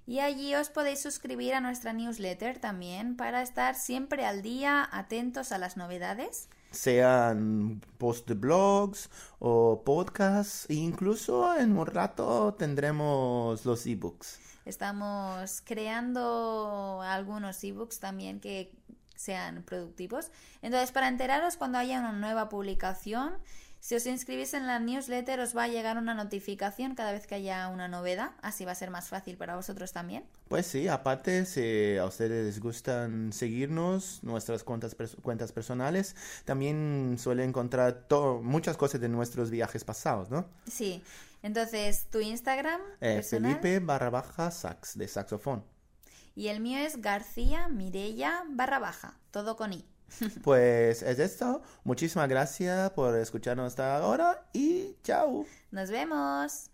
Y allí os podéis suscribir a nuestra newsletter también para estar siempre al día, atentos a las novedades. Sean post de blogs o podcasts, e incluso en un rato tendremos los ebooks. Estamos creando algunos ebooks también que sean productivos. Entonces, para enteraros cuando haya una nueva publicación, si os inscribís en la newsletter os va a llegar una notificación cada vez que haya una novedad. Así va a ser más fácil para vosotros también. Pues sí, aparte, si a ustedes les gustan seguirnos, nuestras cuentas, pers- cuentas personales, también suelen encontrar muchas cosas de nuestros viajes pasados, ¿no? Sí. Entonces, tu Instagram Eh, personal Felipe barra baja sax, de saxofón. Y el mío es García Mirella barra baja, todo con i. (laughs) Pues es esto. Muchísimas gracias por escucharnos hasta ahora y chao. Nos vemos.